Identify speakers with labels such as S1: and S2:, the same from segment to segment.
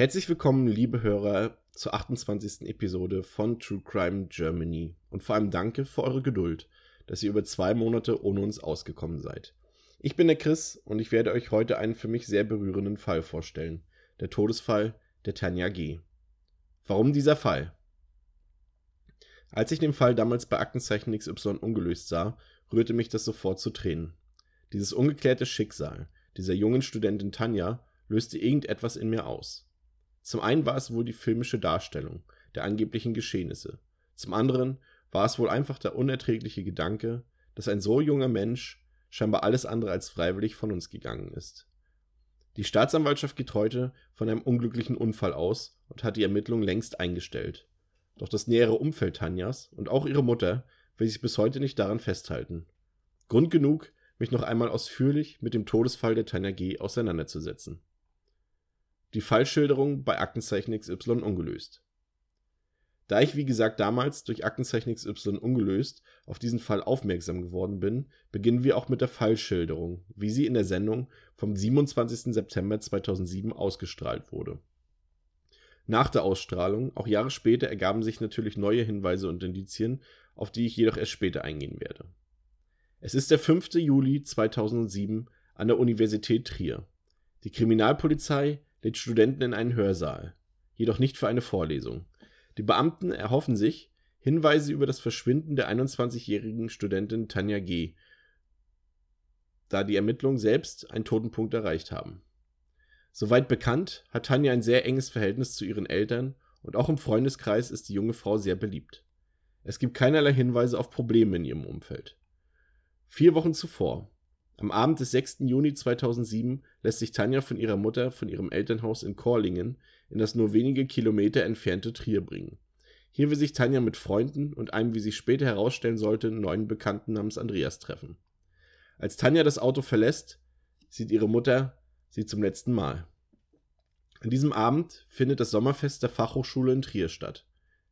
S1: Herzlich willkommen, liebe Hörer, zur 28. Episode von True Crime Germany. Und vor allem danke für eure Geduld, dass ihr über zwei Monate ohne uns ausgekommen seid. Ich bin der Chris und ich werde euch heute einen für mich sehr berührenden Fall vorstellen. Der Todesfall der Tanja G. Warum dieser Fall? Als ich den Fall damals bei Aktenzeichen XY ungelöst sah, rührte mich das sofort zu Tränen. Dieses ungeklärte Schicksal dieser jungen Studentin Tanja löste irgendetwas in mir aus. Zum einen war es wohl die filmische Darstellung der angeblichen Geschehnisse, zum anderen war es wohl einfach der unerträgliche Gedanke, dass ein so junger Mensch scheinbar alles andere als freiwillig von uns gegangen ist. Die Staatsanwaltschaft geht heute von einem unglücklichen Unfall aus und hat die Ermittlungen längst eingestellt. Doch das nähere Umfeld Tanjas und auch ihre Mutter will sich bis heute nicht daran festhalten. Grund genug, mich noch einmal ausführlich mit dem Todesfall der Tanja G. auseinanderzusetzen die Fallschilderung bei Aktenzeichen XY ungelöst. Da ich wie gesagt damals durch Aktenzeichen XY ungelöst auf diesen Fall aufmerksam geworden bin, beginnen wir auch mit der Fallschilderung, wie sie in der Sendung vom 27. September 2007 ausgestrahlt wurde. Nach der Ausstrahlung, auch Jahre später, ergaben sich natürlich neue Hinweise und Indizien, auf die ich jedoch erst später eingehen werde. Es ist der 5. Juli 2007 an der Universität Trier. Die Kriminalpolizei lädt Studenten in einen Hörsaal, jedoch nicht für eine Vorlesung. Die Beamten erhoffen sich Hinweise über das Verschwinden der 21-jährigen Studentin Tanja G., da die Ermittlungen selbst einen Totenpunkt erreicht haben. Soweit bekannt, hat Tanja ein sehr enges Verhältnis zu ihren Eltern und auch im Freundeskreis ist die junge Frau sehr beliebt. Es gibt keinerlei Hinweise auf Probleme in ihrem Umfeld. Vier Wochen zuvor, am Abend des 6. Juni 2007 lässt sich Tanja von ihrer Mutter von ihrem Elternhaus in Korlingen in das nur wenige Kilometer entfernte Trier bringen. Hier will sich Tanja mit Freunden und einem, wie sich später herausstellen sollte, neuen Bekannten namens Andreas treffen. Als Tanja das Auto verlässt, sieht ihre Mutter sie zum letzten Mal. An diesem Abend findet das Sommerfest der Fachhochschule in Trier statt.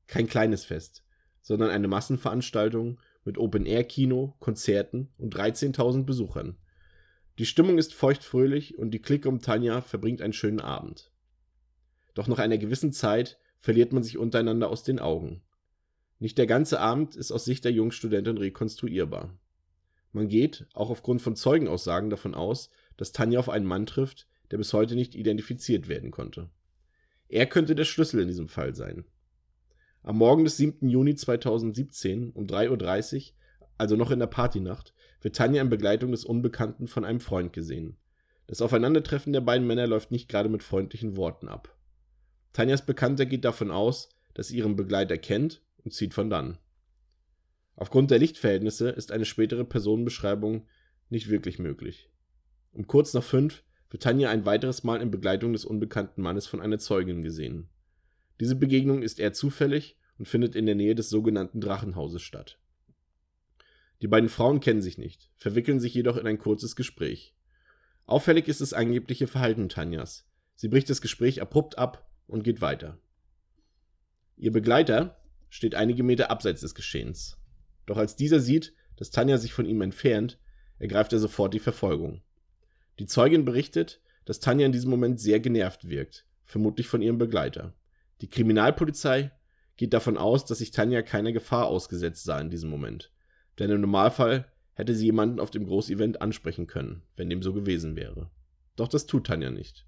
S1: Kein kleines Fest, sondern eine Massenveranstaltung mit Open-Air-Kino, Konzerten und 13.000 Besuchern. Die Stimmung ist feuchtfröhlich und die Clique um Tanja verbringt einen schönen Abend. Doch nach einer gewissen Zeit verliert man sich untereinander aus den Augen. Nicht der ganze Abend ist aus Sicht der Jungstudentin rekonstruierbar. Man geht, auch aufgrund von Zeugenaussagen, davon aus, dass Tanja auf einen Mann trifft, der bis heute nicht identifiziert werden konnte. Er könnte der Schlüssel in diesem Fall sein. Am Morgen des 7. Juni 2017 um 3.30 Uhr, also noch in der Partynacht, wird Tanja in Begleitung des Unbekannten von einem Freund gesehen. Das Aufeinandertreffen der beiden Männer läuft nicht gerade mit freundlichen Worten ab. Tanjas Bekannter geht davon aus, dass sie ihren Begleiter kennt und zieht von dann. Aufgrund der Lichtverhältnisse ist eine spätere Personenbeschreibung nicht wirklich möglich. Um kurz nach fünf wird Tanja ein weiteres Mal in Begleitung des unbekannten Mannes von einer Zeugin gesehen. Diese Begegnung ist eher zufällig und findet in der Nähe des sogenannten Drachenhauses statt. Die beiden Frauen kennen sich nicht, verwickeln sich jedoch in ein kurzes Gespräch. Auffällig ist das angebliche Verhalten Tanjas. Sie bricht das Gespräch abrupt ab und geht weiter. Ihr Begleiter steht einige Meter abseits des Geschehens. Doch als dieser sieht, dass Tanja sich von ihm entfernt, ergreift er sofort die Verfolgung. Die Zeugin berichtet, dass Tanja in diesem Moment sehr genervt wirkt, vermutlich von ihrem Begleiter. Die Kriminalpolizei geht davon aus, dass sich Tanja keiner Gefahr ausgesetzt sah in diesem Moment. Denn im Normalfall hätte sie jemanden auf dem Großevent ansprechen können, wenn dem so gewesen wäre. Doch das tut Tanja nicht.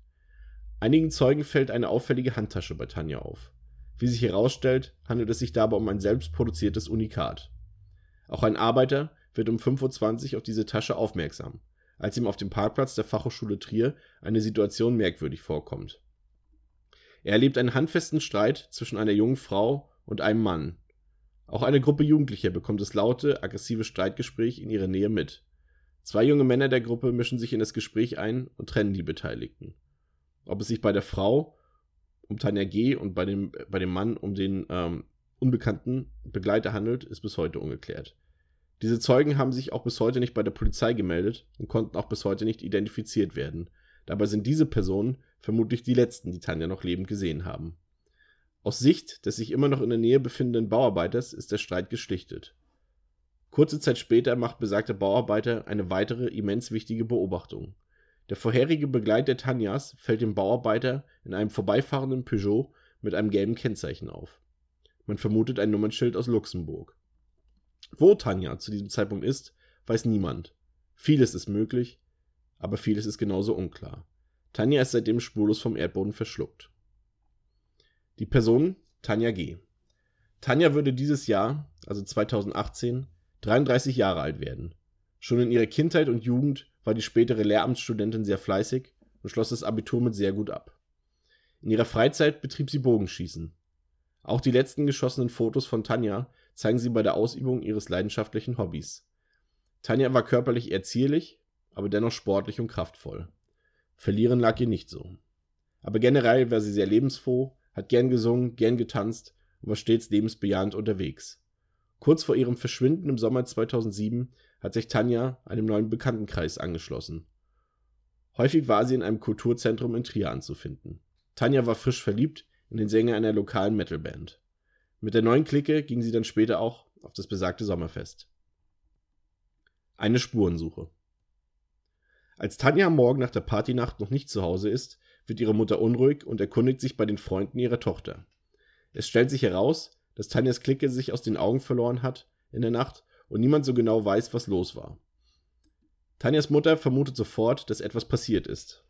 S1: Einigen Zeugen fällt eine auffällige Handtasche bei Tanja auf. Wie sich herausstellt, handelt es sich dabei um ein selbstproduziertes Unikat. Auch ein Arbeiter wird um 5.20 Uhr auf diese Tasche aufmerksam, als ihm auf dem Parkplatz der Fachhochschule Trier eine Situation merkwürdig vorkommt. Er erlebt einen handfesten Streit zwischen einer jungen Frau und einem Mann. Auch eine Gruppe Jugendlicher bekommt das laute, aggressive Streitgespräch in ihrer Nähe mit. Zwei junge Männer der Gruppe mischen sich in das Gespräch ein und trennen die Beteiligten. Ob es sich bei der Frau um Tanja G. und bei dem, bei dem Mann um den ähm, unbekannten Begleiter handelt, ist bis heute ungeklärt. Diese Zeugen haben sich auch bis heute nicht bei der Polizei gemeldet und konnten auch bis heute nicht identifiziert werden. Dabei sind diese Personen vermutlich die letzten, die Tanja noch lebend gesehen haben. Aus Sicht des sich immer noch in der Nähe befindenden Bauarbeiters ist der Streit geschlichtet. Kurze Zeit später macht besagter Bauarbeiter eine weitere immens wichtige Beobachtung. Der vorherige Begleiter Tanjas fällt dem Bauarbeiter in einem vorbeifahrenden Peugeot mit einem gelben Kennzeichen auf. Man vermutet ein Nummernschild aus Luxemburg. Wo Tanja zu diesem Zeitpunkt ist, weiß niemand. Vieles ist möglich, aber vieles ist genauso unklar. Tanja ist seitdem spurlos vom Erdboden verschluckt. Die Person Tanja G. Tanja würde dieses Jahr, also 2018, 33 Jahre alt werden. Schon in ihrer Kindheit und Jugend war die spätere Lehramtsstudentin sehr fleißig und schloss das Abitur mit sehr gut ab. In ihrer Freizeit betrieb sie Bogenschießen. Auch die letzten geschossenen Fotos von Tanja zeigen sie bei der Ausübung ihres leidenschaftlichen Hobbys. Tanja war körperlich eher zierlich, aber dennoch sportlich und kraftvoll. Verlieren lag ihr nicht so. Aber generell war sie sehr lebensfroh, hat gern gesungen, gern getanzt und war stets lebensbejahend unterwegs. Kurz vor ihrem Verschwinden im Sommer 2007 hat sich Tanja einem neuen Bekanntenkreis angeschlossen. Häufig war sie in einem Kulturzentrum in Trier anzufinden. Tanja war frisch verliebt in den Sänger einer lokalen Metalband. Mit der neuen Clique ging sie dann später auch auf das besagte Sommerfest. Eine Spurensuche. Als Tanja am Morgen nach der Partynacht noch nicht zu Hause ist, wird ihre Mutter unruhig und erkundigt sich bei den Freunden ihrer Tochter. Es stellt sich heraus, dass Tanjas Clique sich aus den Augen verloren hat in der Nacht und niemand so genau weiß, was los war. Tanjas Mutter vermutet sofort, dass etwas passiert ist.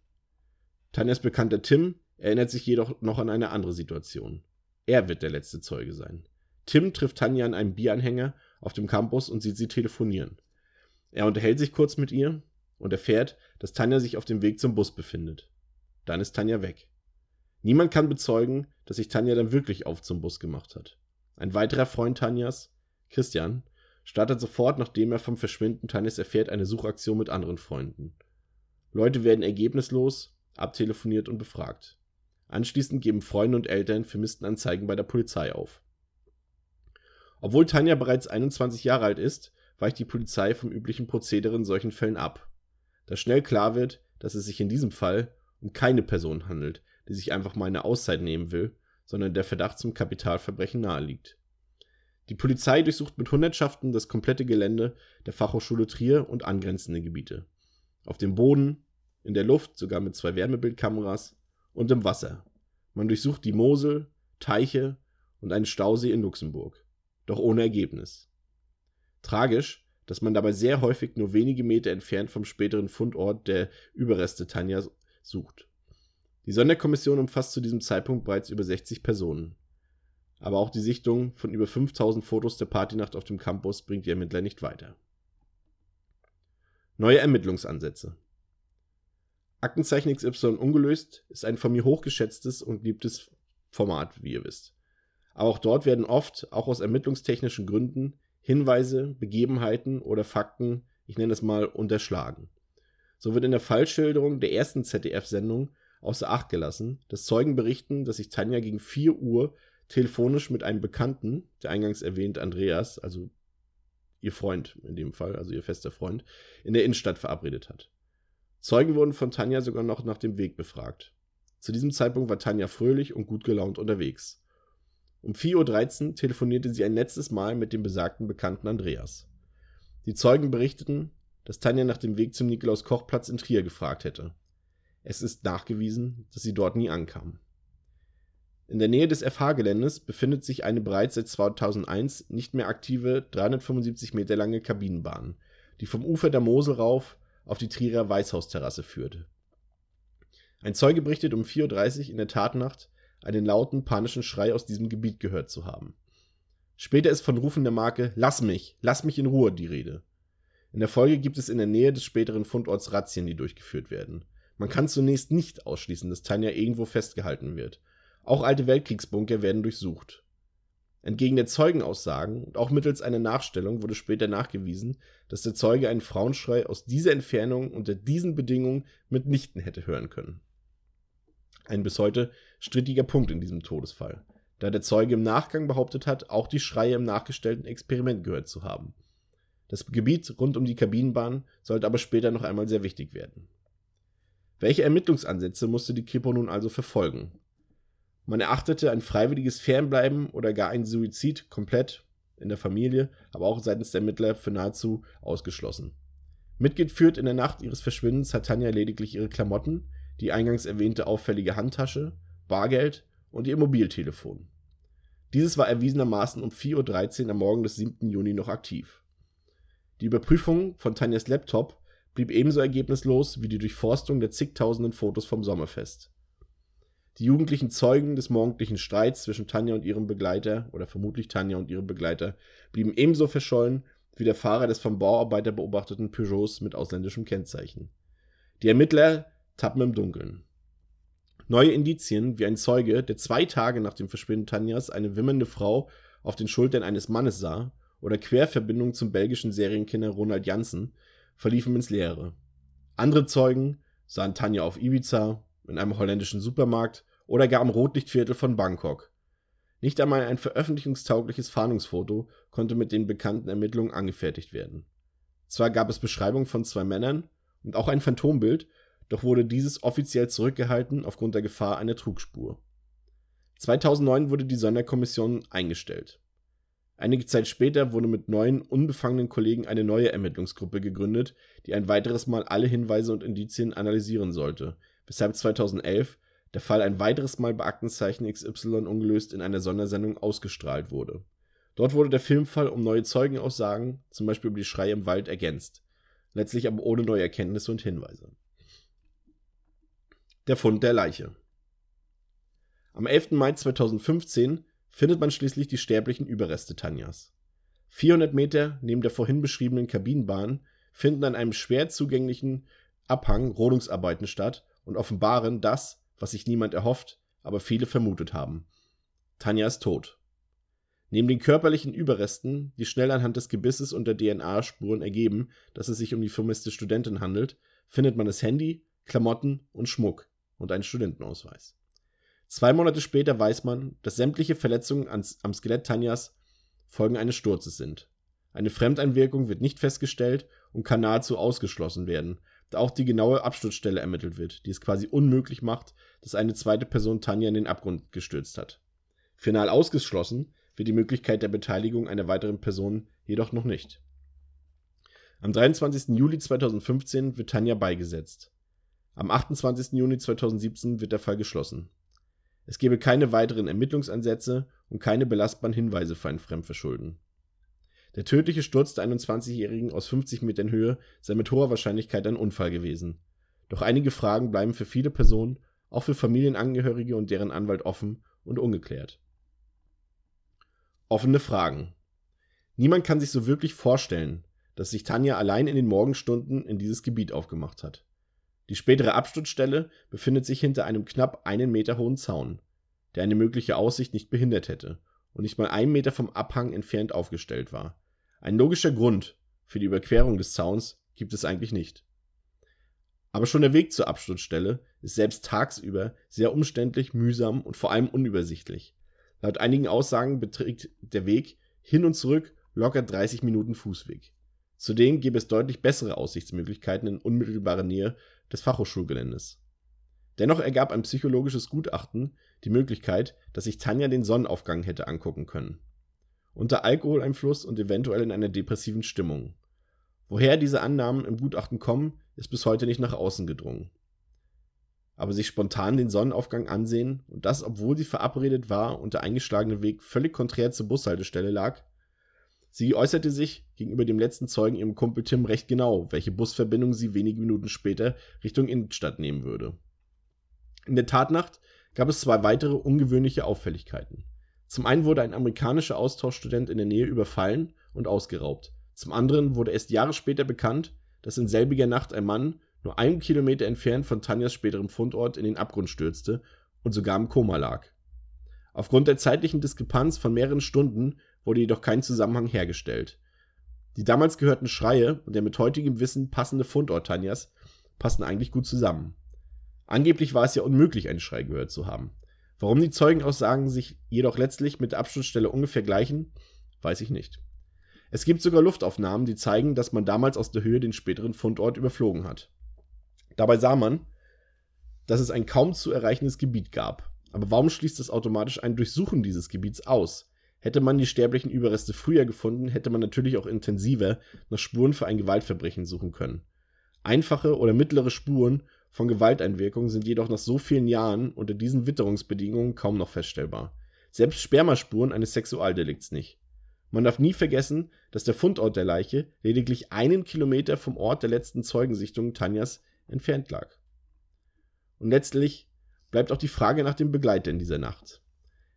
S1: Tanjas Bekannter Tim erinnert sich jedoch noch an eine andere Situation. Er wird der letzte Zeuge sein. Tim trifft Tanja an einem Bieranhänger auf dem Campus und sieht sie telefonieren. Er unterhält sich kurz mit ihr und erfährt, dass Tanja sich auf dem Weg zum Bus befindet. Dann ist Tanja weg. Niemand kann bezeugen, dass sich Tanja dann wirklich auf zum Bus gemacht hat. Ein weiterer Freund Tanjas, Christian, startet sofort, nachdem er vom Verschwinden Tanjas erfährt, eine Suchaktion mit anderen Freunden. Leute werden ergebnislos, abtelefoniert und befragt. Anschließend geben Freunde und Eltern Vermisstenanzeigen bei der Polizei auf. Obwohl Tanja bereits 21 Jahre alt ist, weicht die Polizei vom üblichen Prozedere in solchen Fällen ab. Da schnell klar wird, dass es sich in diesem Fall um keine Person handelt, die sich einfach mal eine Auszeit nehmen will, sondern der Verdacht zum Kapitalverbrechen naheliegt. Die Polizei durchsucht mit Hundertschaften das komplette Gelände der Fachhochschule Trier und angrenzende Gebiete. Auf dem Boden, in der Luft, sogar mit zwei Wärmebildkameras und im Wasser. Man durchsucht die Mosel, Teiche und einen Stausee in Luxemburg. Doch ohne Ergebnis. Tragisch, dass man dabei sehr häufig nur wenige Meter entfernt vom späteren Fundort der Überreste Tanja sucht. Die Sonderkommission umfasst zu diesem Zeitpunkt bereits über 60 Personen. Aber auch die Sichtung von über 5000 Fotos der Partynacht auf dem Campus bringt die Ermittler nicht weiter. Neue Ermittlungsansätze. Aktenzeichen XY ungelöst ist ein von mir hochgeschätztes und liebtes Format, wie ihr wisst. Aber auch dort werden oft, auch aus ermittlungstechnischen Gründen, Hinweise, Begebenheiten oder Fakten, ich nenne es mal, unterschlagen. So wird in der Fallschilderung der ersten ZDF-Sendung außer Acht gelassen, dass Zeugen berichten, dass sich Tanja gegen 4 Uhr telefonisch mit einem Bekannten, der eingangs erwähnt Andreas, also ihr Freund in dem Fall, also ihr fester Freund, in der Innenstadt verabredet hat. Zeugen wurden von Tanja sogar noch nach dem Weg befragt. Zu diesem Zeitpunkt war Tanja fröhlich und gut gelaunt unterwegs. Um 4.13 Uhr telefonierte sie ein letztes Mal mit dem besagten Bekannten Andreas. Die Zeugen berichteten, dass Tanja nach dem Weg zum Nikolaus-Koch-Platz in Trier gefragt hätte. Es ist nachgewiesen, dass sie dort nie ankam. In der Nähe des FH-Geländes befindet sich eine bereits seit 2001 nicht mehr aktive 375 Meter lange Kabinenbahn, die vom Ufer der Mosel rauf auf die Trierer Weißhausterrasse führte. Ein Zeuge berichtet um 4.30 Uhr in der Tatnacht einen lauten, panischen Schrei aus diesem Gebiet gehört zu haben. Später ist von Rufen der Marke Lass mich, lass mich in Ruhe die Rede. In der Folge gibt es in der Nähe des späteren Fundorts Razzien, die durchgeführt werden. Man kann zunächst nicht ausschließen, dass Tanja irgendwo festgehalten wird. Auch alte Weltkriegsbunker werden durchsucht. Entgegen der Zeugenaussagen und auch mittels einer Nachstellung wurde später nachgewiesen, dass der Zeuge einen Frauenschrei aus dieser Entfernung unter diesen Bedingungen mitnichten hätte hören können. Ein bis heute strittiger Punkt in diesem Todesfall, da der Zeuge im Nachgang behauptet hat, auch die Schreie im nachgestellten Experiment gehört zu haben. Das Gebiet rund um die Kabinenbahn sollte aber später noch einmal sehr wichtig werden. Welche Ermittlungsansätze musste die Kripo nun also verfolgen? Man erachtete ein freiwilliges Fernbleiben oder gar ein Suizid komplett in der Familie, aber auch seitens der Ermittler für nahezu ausgeschlossen. Mitgeführt in der Nacht ihres Verschwindens hat Tanja lediglich ihre Klamotten, die eingangs erwähnte auffällige Handtasche, Bargeld und ihr Mobiltelefon. Dieses war erwiesenermaßen um 4.13 Uhr am Morgen des 7. Juni noch aktiv. Die Überprüfung von Tanjas Laptop blieb ebenso ergebnislos wie die Durchforstung der zigtausenden Fotos vom Sommerfest. Die jugendlichen Zeugen des morgendlichen Streits zwischen Tanja und ihrem Begleiter oder vermutlich Tanja und ihrem Begleiter blieben ebenso verschollen wie der Fahrer des vom Bauarbeiter beobachteten Peugeots mit ausländischem Kennzeichen. Die Ermittler tappen im Dunkeln. Neue Indizien, wie ein Zeuge, der zwei Tage nach dem Verschwinden Tanjas eine wimmernde Frau auf den Schultern eines Mannes sah, oder Querverbindungen zum belgischen Serienkiller Ronald Janssen, verliefen ins Leere. Andere Zeugen sahen Tanja auf Ibiza, in einem holländischen Supermarkt oder gar am Rotlichtviertel von Bangkok. Nicht einmal ein veröffentlichungstaugliches Fahndungsfoto konnte mit den bekannten Ermittlungen angefertigt werden. Zwar gab es Beschreibungen von zwei Männern und auch ein Phantombild, doch wurde dieses offiziell zurückgehalten aufgrund der Gefahr einer Trugspur. 2009 wurde die Sonderkommission eingestellt. Einige Zeit später wurde mit neun unbefangenen Kollegen eine neue Ermittlungsgruppe gegründet, die ein weiteres Mal alle Hinweise und Indizien analysieren sollte, weshalb 2011 der Fall ein weiteres Mal bei Aktenzeichen XY ungelöst in einer Sondersendung ausgestrahlt wurde. Dort wurde der Filmfall um neue Zeugenaussagen, zum Beispiel über die Schreie im Wald, ergänzt, letztlich aber ohne neue Erkenntnisse und Hinweise. Der Fund der Leiche. Am 11. Mai 2015 findet man schließlich die sterblichen Überreste Tanjas. 400 Meter neben der vorhin beschriebenen Kabinenbahn finden an einem schwer zugänglichen Abhang Rodungsarbeiten statt und offenbaren das, was sich niemand erhofft, aber viele vermutet haben. Tanja ist tot. Neben den körperlichen Überresten, die schnell anhand des Gebisses und der DNA-Spuren ergeben, dass es sich um die vermisste Studentin handelt, findet man das Handy, Klamotten und Schmuck und einen Studentenausweis. Zwei Monate später weiß man, dass sämtliche Verletzungen am Skelett Tanjas Folgen eines Sturzes sind. Eine Fremdeinwirkung wird nicht festgestellt und kann nahezu ausgeschlossen werden, da auch die genaue Absturzstelle ermittelt wird, die es quasi unmöglich macht, dass eine zweite Person Tanja in den Abgrund gestürzt hat. Final ausgeschlossen wird die Möglichkeit der Beteiligung einer weiteren Person jedoch noch nicht. Am 23. Juli 2015 wird Tanja beigesetzt. Am 28. Juni 2017 wird der Fall geschlossen. Es gebe keine weiteren Ermittlungsansätze und keine belastbaren Hinweise für ein Fremdverschulden. Der tödliche Sturz der 21-Jährigen aus 50 Metern Höhe sei mit hoher Wahrscheinlichkeit ein Unfall gewesen. Doch einige Fragen bleiben für viele Personen, auch für Familienangehörige und deren Anwalt offen und ungeklärt. Offene Fragen. Niemand kann sich so wirklich vorstellen, dass sich Tanja allein in den Morgenstunden in dieses Gebiet aufgemacht hat. Die spätere Absturzstelle befindet sich hinter einem knapp einen Meter hohen Zaun, der eine mögliche Aussicht nicht behindert hätte und nicht mal einen Meter vom Abhang entfernt aufgestellt war. Ein logischer Grund für die Überquerung des Zauns gibt es eigentlich nicht. Aber schon der Weg zur Absturzstelle ist selbst tagsüber sehr umständlich, mühsam und vor allem unübersichtlich. Laut einigen Aussagen beträgt der Weg hin und zurück locker 30 Minuten Fußweg. Zudem gäbe es deutlich bessere Aussichtsmöglichkeiten in unmittelbarer Nähe des Fachhochschulgeländes. Dennoch ergab ein psychologisches Gutachten die Möglichkeit, dass sich Tanja den Sonnenaufgang hätte angucken können. Unter Alkoholeinfluss und eventuell in einer depressiven Stimmung. Woher diese Annahmen im Gutachten kommen, ist bis heute nicht nach außen gedrungen. Aber sich spontan den Sonnenaufgang ansehen und das, obwohl sie verabredet war und der eingeschlagene Weg völlig konträr zur Bushaltestelle lag, Sie äußerte sich gegenüber dem letzten Zeugen ihrem Kumpel Tim recht genau, welche Busverbindung sie wenige Minuten später Richtung Innenstadt nehmen würde. In der Tatnacht gab es zwei weitere ungewöhnliche Auffälligkeiten. Zum einen wurde ein amerikanischer Austauschstudent in der Nähe überfallen und ausgeraubt. Zum anderen wurde erst Jahre später bekannt, dass in selbiger Nacht ein Mann nur einen Kilometer entfernt von Tanjas späterem Fundort in den Abgrund stürzte und sogar im Koma lag. Aufgrund der zeitlichen Diskrepanz von mehreren Stunden wurde jedoch kein Zusammenhang hergestellt. Die damals gehörten Schreie und der mit heutigem Wissen passende Fundort Tanjas passen eigentlich gut zusammen. Angeblich war es ja unmöglich, einen Schrei gehört zu haben. Warum die Zeugenaussagen sich jedoch letztlich mit der Absturzstelle ungefähr gleichen, weiß ich nicht. Es gibt sogar Luftaufnahmen, die zeigen, dass man damals aus der Höhe den späteren Fundort überflogen hat. Dabei sah man, dass es ein kaum zu erreichendes Gebiet gab. Aber warum schließt das automatisch ein Durchsuchen dieses Gebiets aus? Hätte man die sterblichen Überreste früher gefunden, hätte man natürlich auch intensiver nach Spuren für ein Gewaltverbrechen suchen können. Einfache oder mittlere Spuren von Gewalteinwirkung sind jedoch nach so vielen Jahren unter diesen Witterungsbedingungen kaum noch feststellbar. Selbst Spermaspuren eines Sexualdelikts nicht. Man darf nie vergessen, dass der Fundort der Leiche lediglich einen Kilometer vom Ort der letzten Zeugensichtung Tanjas entfernt lag. Und letztlich bleibt auch die Frage nach dem Begleiter in dieser Nacht.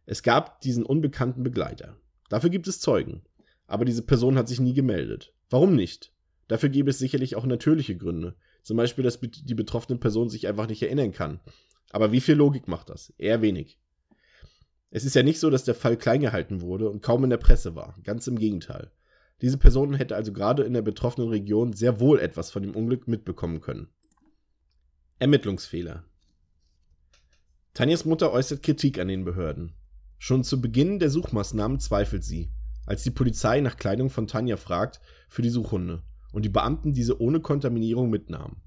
S1: Es gab diesen unbekannten Begleiter. Dafür gibt es Zeugen. Aber diese Person hat sich nie gemeldet. Warum nicht? Dafür gäbe es sicherlich auch natürliche Gründe. Zum Beispiel, dass die betroffene Person sich einfach nicht erinnern kann. Aber wie viel Logik macht das? Eher wenig. Es ist ja nicht so, dass der Fall klein gehalten wurde und kaum in der Presse war. Ganz im Gegenteil. Diese Person hätte also gerade in der betroffenen Region sehr wohl etwas von dem Unglück mitbekommen können. Ermittlungsfehler. Tanjas Mutter äußert Kritik an den Behörden. Schon zu Beginn der Suchmaßnahmen zweifelt sie, als die Polizei nach Kleidung von Tanja fragt für die Suchhunde und die Beamten diese ohne Kontaminierung mitnahmen.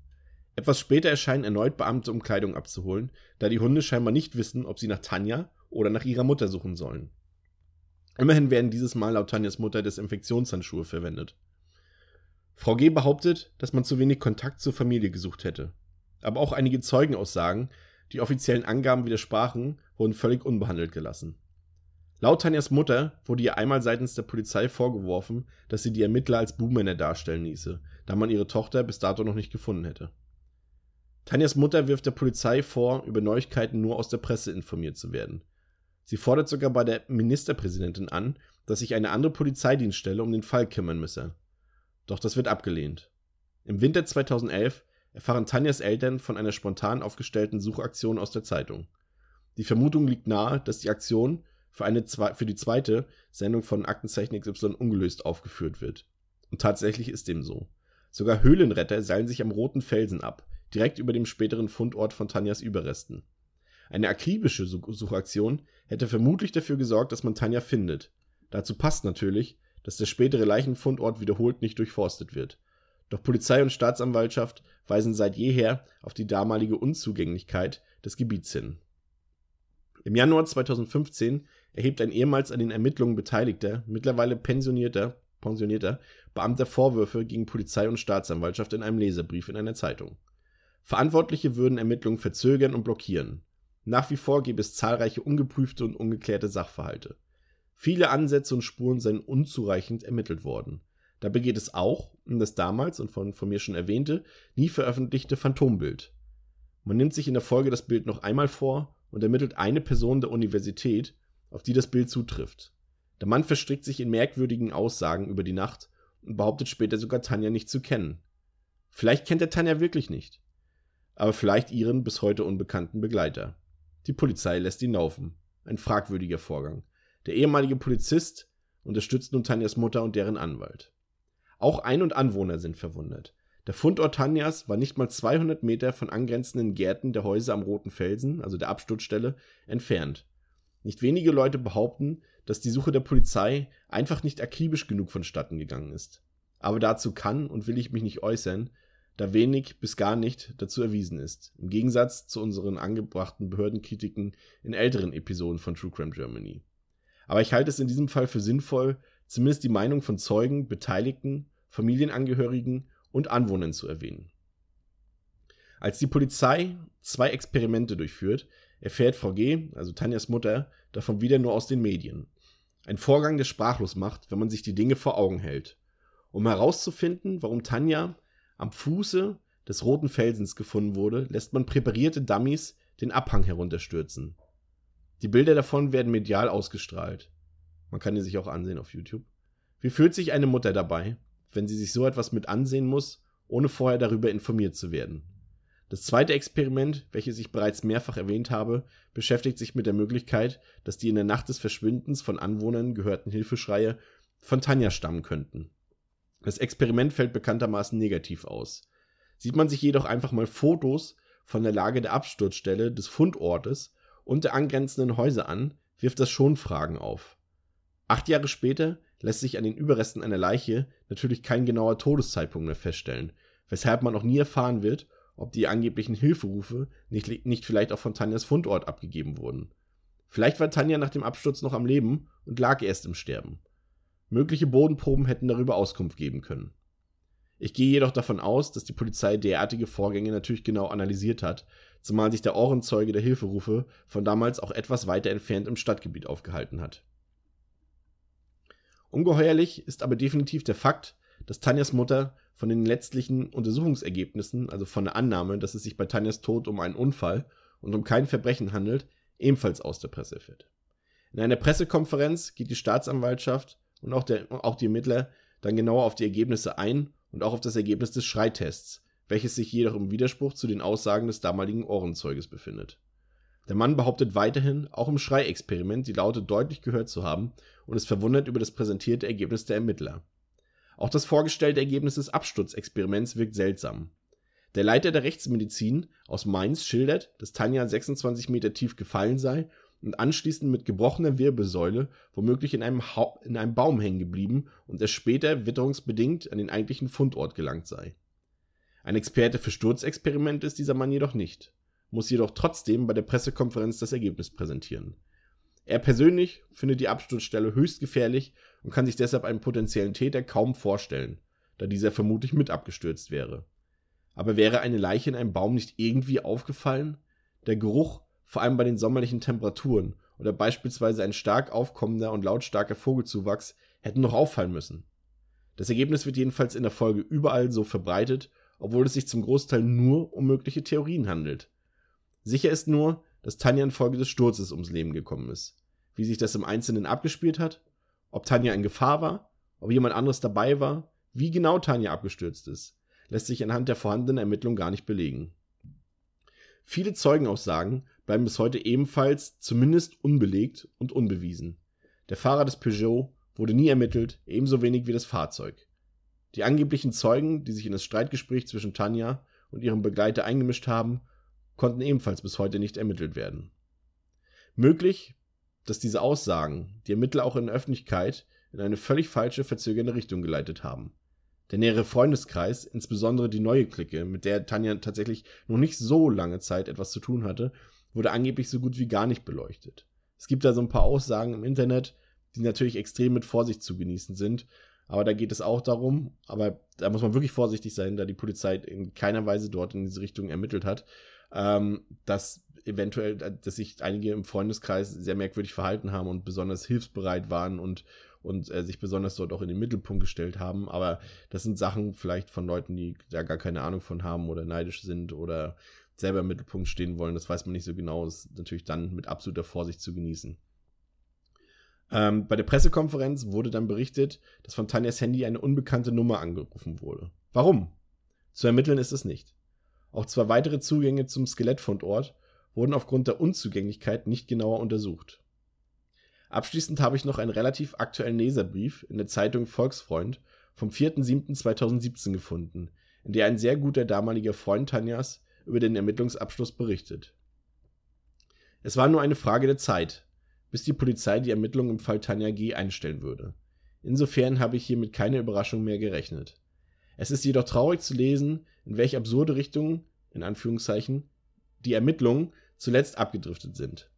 S1: Etwas später erscheinen erneut Beamte, um Kleidung abzuholen, da die Hunde scheinbar nicht wissen, ob sie nach Tanja oder nach ihrer Mutter suchen sollen. Immerhin werden dieses Mal laut Tanjas Mutter Desinfektionshandschuhe verwendet. Frau G. behauptet, dass man zu wenig Kontakt zur Familie gesucht hätte. Aber auch einige Zeugenaussagen, die offiziellen Angaben widersprachen, wurden völlig unbehandelt gelassen. Laut Tanjas Mutter wurde ihr einmal seitens der Polizei vorgeworfen, dass sie die Ermittler als Buhmänner darstellen ließe, da man ihre Tochter bis dato noch nicht gefunden hätte. Tanjas Mutter wirft der Polizei vor, über Neuigkeiten nur aus der Presse informiert zu werden. Sie fordert sogar bei der Ministerpräsidentin an, dass sich eine andere Polizeidienststelle um den Fall kümmern müsse. Doch das wird abgelehnt. Im Winter 2011 erfahren Tanjas Eltern von einer spontan aufgestellten Suchaktion aus der Zeitung. Die Vermutung liegt nahe, dass die Aktion für, eine, für die zweite Sendung von Aktenzeichen XY ungelöst aufgeführt wird. Und tatsächlich ist dem so. Sogar Höhlenretter seilen sich am roten Felsen ab, direkt über dem späteren Fundort von Tanjas Überresten. Eine akribische Suchaktion hätte vermutlich dafür gesorgt, dass man Tanja findet. Dazu passt natürlich, dass der spätere Leichenfundort wiederholt nicht durchforstet wird. Doch Polizei und Staatsanwaltschaft weisen seit jeher auf die damalige Unzugänglichkeit des Gebiets hin. Im Januar 2015 erhebt ein ehemals an den Ermittlungen beteiligter, mittlerweile pensionierter, pensionierter Beamter Vorwürfe gegen Polizei und Staatsanwaltschaft in einem Leserbrief in einer Zeitung. Verantwortliche würden Ermittlungen verzögern und blockieren. Nach wie vor gäbe es zahlreiche ungeprüfte und ungeklärte Sachverhalte. Viele Ansätze und Spuren seien unzureichend ermittelt worden. Dabei geht es auch um das damals und von, von mir schon erwähnte, nie veröffentlichte Phantombild. Man nimmt sich in der Folge das Bild noch einmal vor und ermittelt eine Person der Universität, auf die das Bild zutrifft. Der Mann verstrickt sich in merkwürdigen Aussagen über die Nacht und behauptet später sogar Tanja nicht zu kennen. Vielleicht kennt er Tanja wirklich nicht, aber vielleicht ihren bis heute unbekannten Begleiter. Die Polizei lässt ihn laufen. Ein fragwürdiger Vorgang. Der ehemalige Polizist unterstützt nun Tanjas Mutter und deren Anwalt. Auch Ein- und Anwohner sind verwundert. Der Fundort Tanjas war nicht mal 200 Meter von angrenzenden Gärten der Häuser am Roten Felsen, also der Absturzstelle, entfernt. Nicht wenige Leute behaupten, dass die Suche der Polizei einfach nicht akribisch genug vonstatten gegangen ist. Aber dazu kann und will ich mich nicht äußern, da wenig bis gar nicht dazu erwiesen ist. Im Gegensatz zu unseren angebrachten Behördenkritiken in älteren Episoden von True Crime Germany. Aber ich halte es in diesem Fall für sinnvoll, zumindest die Meinung von Zeugen, Beteiligten, Familienangehörigen und Anwohnern zu erwähnen. Als die Polizei zwei Experimente durchführt, erfährt Frau G., also Tanjas Mutter, davon wieder nur aus den Medien. Ein Vorgang, der sprachlos macht, wenn man sich die Dinge vor Augen hält. Um herauszufinden, warum Tanja am Fuße des roten Felsens gefunden wurde, lässt man präparierte Dummies den Abhang herunterstürzen. Die Bilder davon werden medial ausgestrahlt. Man kann die sich auch ansehen auf YouTube. Wie fühlt sich eine Mutter dabei, wenn sie sich so etwas mit ansehen muss, ohne vorher darüber informiert zu werden? Das zweite Experiment, welches ich bereits mehrfach erwähnt habe, beschäftigt sich mit der Möglichkeit, dass die in der Nacht des Verschwindens von Anwohnern gehörten Hilfeschreie von Tanja stammen könnten. Das Experiment fällt bekanntermaßen negativ aus. Sieht man sich jedoch einfach mal Fotos von der Lage der Absturzstelle, des Fundortes und der angrenzenden Häuser an, wirft das schon Fragen auf. Acht Jahre später lässt sich an den Überresten einer Leiche natürlich kein genauer Todeszeitpunkt mehr feststellen, weshalb man auch nie erfahren wird, ob die angeblichen Hilferufe nicht, nicht vielleicht auch von Tanjas Fundort abgegeben wurden. Vielleicht war Tanja nach dem Absturz noch am Leben und lag erst im Sterben. Mögliche Bodenproben hätten darüber Auskunft geben können. Ich gehe jedoch davon aus, dass die Polizei derartige Vorgänge natürlich genau analysiert hat, zumal sich der Ohrenzeuge der Hilferufe von damals auch etwas weiter entfernt im Stadtgebiet aufgehalten hat. Ungeheuerlich ist aber definitiv der Fakt, dass Tanjas Mutter von den letztlichen Untersuchungsergebnissen, also von der Annahme, dass es sich bei Tanjas Tod um einen Unfall und um kein Verbrechen handelt, ebenfalls aus der Presse führt. In einer Pressekonferenz geht die Staatsanwaltschaft und auch, der, auch die Ermittler dann genauer auf die Ergebnisse ein und auch auf das Ergebnis des Schreitests, welches sich jedoch im Widerspruch zu den Aussagen des damaligen Ohrenzeuges befindet. Der Mann behauptet weiterhin, auch im Schreiexperiment die Laute deutlich gehört zu haben und ist verwundert über das präsentierte Ergebnis der Ermittler. Auch das vorgestellte Ergebnis des Absturzexperiments wirkt seltsam. Der Leiter der Rechtsmedizin aus Mainz schildert, dass Tanja 26 Meter tief gefallen sei und anschließend mit gebrochener Wirbelsäule womöglich in einem, in einem Baum hängen geblieben und er später witterungsbedingt an den eigentlichen Fundort gelangt sei. Ein Experte für Sturzexperimente ist dieser Mann jedoch nicht, muss jedoch trotzdem bei der Pressekonferenz das Ergebnis präsentieren. Er persönlich findet die Absturzstelle höchst gefährlich und kann sich deshalb einen potenziellen Täter kaum vorstellen, da dieser vermutlich mit abgestürzt wäre. Aber wäre eine Leiche in einem Baum nicht irgendwie aufgefallen? Der Geruch vor allem bei den sommerlichen Temperaturen oder beispielsweise ein stark aufkommender und lautstarker Vogelzuwachs hätten noch auffallen müssen. Das Ergebnis wird jedenfalls in der Folge überall so verbreitet, obwohl es sich zum Großteil nur um mögliche Theorien handelt. Sicher ist nur, dass Tanja infolge des Sturzes ums Leben gekommen ist. Wie sich das im Einzelnen abgespielt hat, ob Tanja in Gefahr war, ob jemand anderes dabei war, wie genau Tanja abgestürzt ist, lässt sich anhand der vorhandenen Ermittlungen gar nicht belegen. Viele Zeugenaussagen bleiben bis heute ebenfalls zumindest unbelegt und unbewiesen. Der Fahrer des Peugeot wurde nie ermittelt, ebenso wenig wie das Fahrzeug. Die angeblichen Zeugen, die sich in das Streitgespräch zwischen Tanja und ihrem Begleiter eingemischt haben, konnten ebenfalls bis heute nicht ermittelt werden. Möglich, dass diese Aussagen die Ermittler auch in der Öffentlichkeit in eine völlig falsche, verzögernde Richtung geleitet haben. Der nähere Freundeskreis, insbesondere die neue Clique, mit der Tanja tatsächlich noch nicht so lange Zeit etwas zu tun hatte, wurde angeblich so gut wie gar nicht beleuchtet. Es gibt da so ein paar Aussagen im Internet, die natürlich extrem mit Vorsicht zu genießen sind. Aber da geht es auch darum, aber da muss man wirklich vorsichtig sein, da die Polizei in keiner Weise dort in diese Richtung ermittelt hat, ähm, dass eventuell, dass sich einige im Freundeskreis sehr merkwürdig verhalten haben und besonders hilfsbereit waren und, und äh, sich besonders dort auch in den Mittelpunkt gestellt haben. Aber das sind Sachen vielleicht von Leuten, die da gar keine Ahnung von haben oder neidisch sind oder selber im Mittelpunkt stehen wollen. Das weiß man nicht so genau. Das ist natürlich dann mit absoluter Vorsicht zu genießen. Ähm, bei der Pressekonferenz wurde dann berichtet, dass von Tanjas Handy eine unbekannte Nummer angerufen wurde. Warum? Zu ermitteln ist es nicht. Auch zwei weitere Zugänge zum Skelettfundort wurden aufgrund der Unzugänglichkeit nicht genauer untersucht. Abschließend habe ich noch einen relativ aktuellen Leserbrief in der Zeitung Volksfreund vom 4.7.2017 gefunden, in der ein sehr guter damaliger Freund Tanjas über den Ermittlungsabschluss berichtet. Es war nur eine Frage der Zeit, bis die Polizei die Ermittlungen im Fall Tanja G. einstellen würde. Insofern habe ich hier mit keiner Überraschung mehr gerechnet. Es ist jedoch traurig zu lesen, in welche absurde Richtung, in Anführungszeichen, die Ermittlungen zuletzt abgedriftet sind.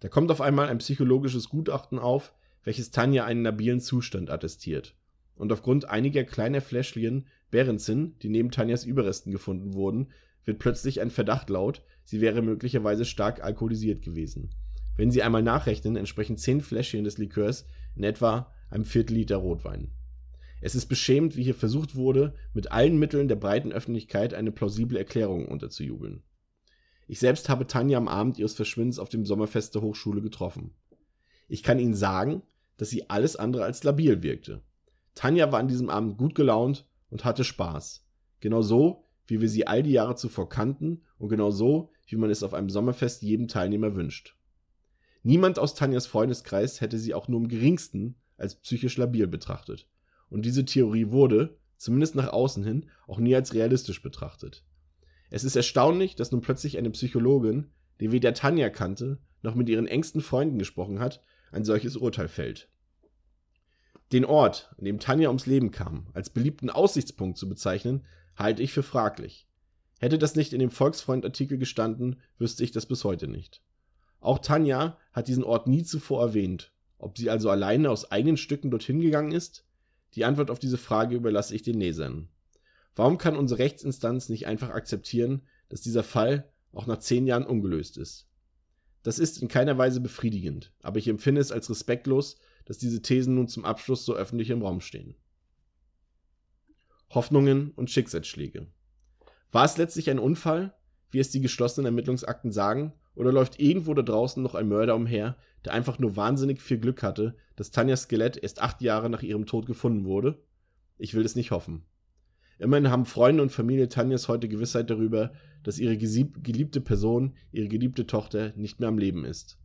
S1: Da kommt auf einmal ein psychologisches Gutachten auf, welches Tanja einen labilen Zustand attestiert. Und aufgrund einiger kleiner Fläschchen Berenzin, die neben Tanjas Überresten gefunden wurden, wird plötzlich ein Verdacht laut, sie wäre möglicherweise stark alkoholisiert gewesen. Wenn Sie einmal nachrechnen, entsprechen 10 Fläschchen des Likörs in etwa einem Viertel Liter Rotwein. Es ist beschämend, wie hier versucht wurde, mit allen Mitteln der breiten Öffentlichkeit eine plausible Erklärung unterzujubeln. Ich selbst habe Tanja am Abend ihres Verschwindens auf dem Sommerfest der Hochschule getroffen. Ich kann Ihnen sagen, dass sie alles andere als labil wirkte. Tanja war an diesem Abend gut gelaunt und hatte Spaß. Genau so, wie wir sie all die Jahre zuvor kannten und genau so, wie man es auf einem Sommerfest jedem Teilnehmer wünscht. Niemand aus Tanjas Freundeskreis hätte sie auch nur im geringsten als psychisch labil betrachtet. Und diese Theorie wurde, zumindest nach außen hin, auch nie als realistisch betrachtet. Es ist erstaunlich, dass nun plötzlich eine Psychologin, die weder Tanja kannte, noch mit ihren engsten Freunden gesprochen hat, ein solches Urteil fällt. Den Ort, an dem Tanja ums Leben kam, als beliebten Aussichtspunkt zu bezeichnen, halte ich für fraglich. Hätte das nicht in dem Volksfreund-Artikel gestanden, wüsste ich das bis heute nicht. Auch Tanja hat diesen Ort nie zuvor erwähnt. Ob sie also alleine aus eigenen Stücken dorthin gegangen ist? Die Antwort auf diese Frage überlasse ich den Lesern. Warum kann unsere Rechtsinstanz nicht einfach akzeptieren, dass dieser Fall auch nach zehn Jahren ungelöst ist? Das ist in keiner Weise befriedigend, aber ich empfinde es als respektlos, dass diese Thesen nun zum Abschluss so öffentlich im Raum stehen. Hoffnungen und Schicksalsschläge. War es letztlich ein Unfall, wie es die geschlossenen Ermittlungsakten sagen, oder läuft irgendwo da draußen noch ein Mörder umher, der einfach nur wahnsinnig viel Glück hatte, dass Tanjas Skelett erst acht Jahre nach ihrem Tod gefunden wurde? Ich will es nicht hoffen. Immerhin haben Freunde und Familie Tanjas heute Gewissheit darüber, dass ihre geliebte Person, ihre geliebte Tochter, nicht mehr am Leben ist.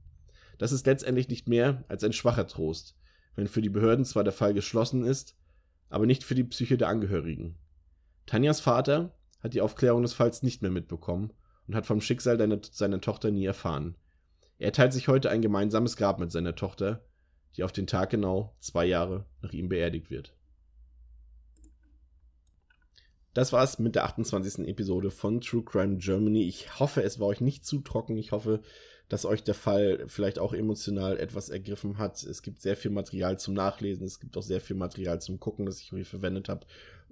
S1: Das ist letztendlich nicht mehr als ein schwacher Trost, wenn für die Behörden zwar der Fall geschlossen ist, aber nicht für die Psyche der Angehörigen. Tanjas Vater hat die Aufklärung des Falls nicht mehr mitbekommen und hat vom Schicksal deiner, seiner Tochter nie erfahren. Er teilt sich heute ein gemeinsames Grab mit seiner Tochter, die auf den Tag genau zwei Jahre nach ihm beerdigt wird. Das war's mit der 28. Episode von True Crime Germany. Ich hoffe, es war euch nicht zu trocken. Ich hoffe, dass euch der Fall vielleicht auch emotional etwas ergriffen hat. Es gibt sehr viel Material zum Nachlesen. Es gibt auch sehr viel Material zum Gucken, das ich hier verwendet habe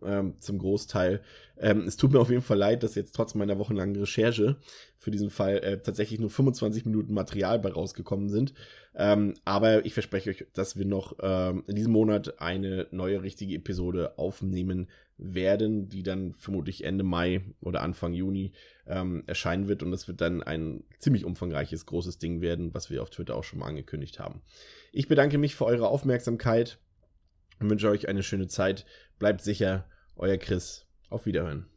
S1: ähm, zum Großteil. Ähm, es tut mir auf jeden Fall leid, dass jetzt trotz meiner wochenlangen Recherche für diesen Fall äh, tatsächlich nur 25 Minuten Material bei rausgekommen sind. Ähm, aber ich verspreche euch, dass wir noch ähm, in diesem Monat eine neue richtige Episode aufnehmen werden, die dann vermutlich Ende Mai oder Anfang Juni ähm, erscheinen wird. Und das wird dann ein ziemlich umfangreiches, großes Ding werden, was wir auf Twitter auch schon mal angekündigt haben. Ich bedanke mich für eure Aufmerksamkeit und wünsche euch eine schöne Zeit. Bleibt sicher, euer Chris. Auf Wiederhören.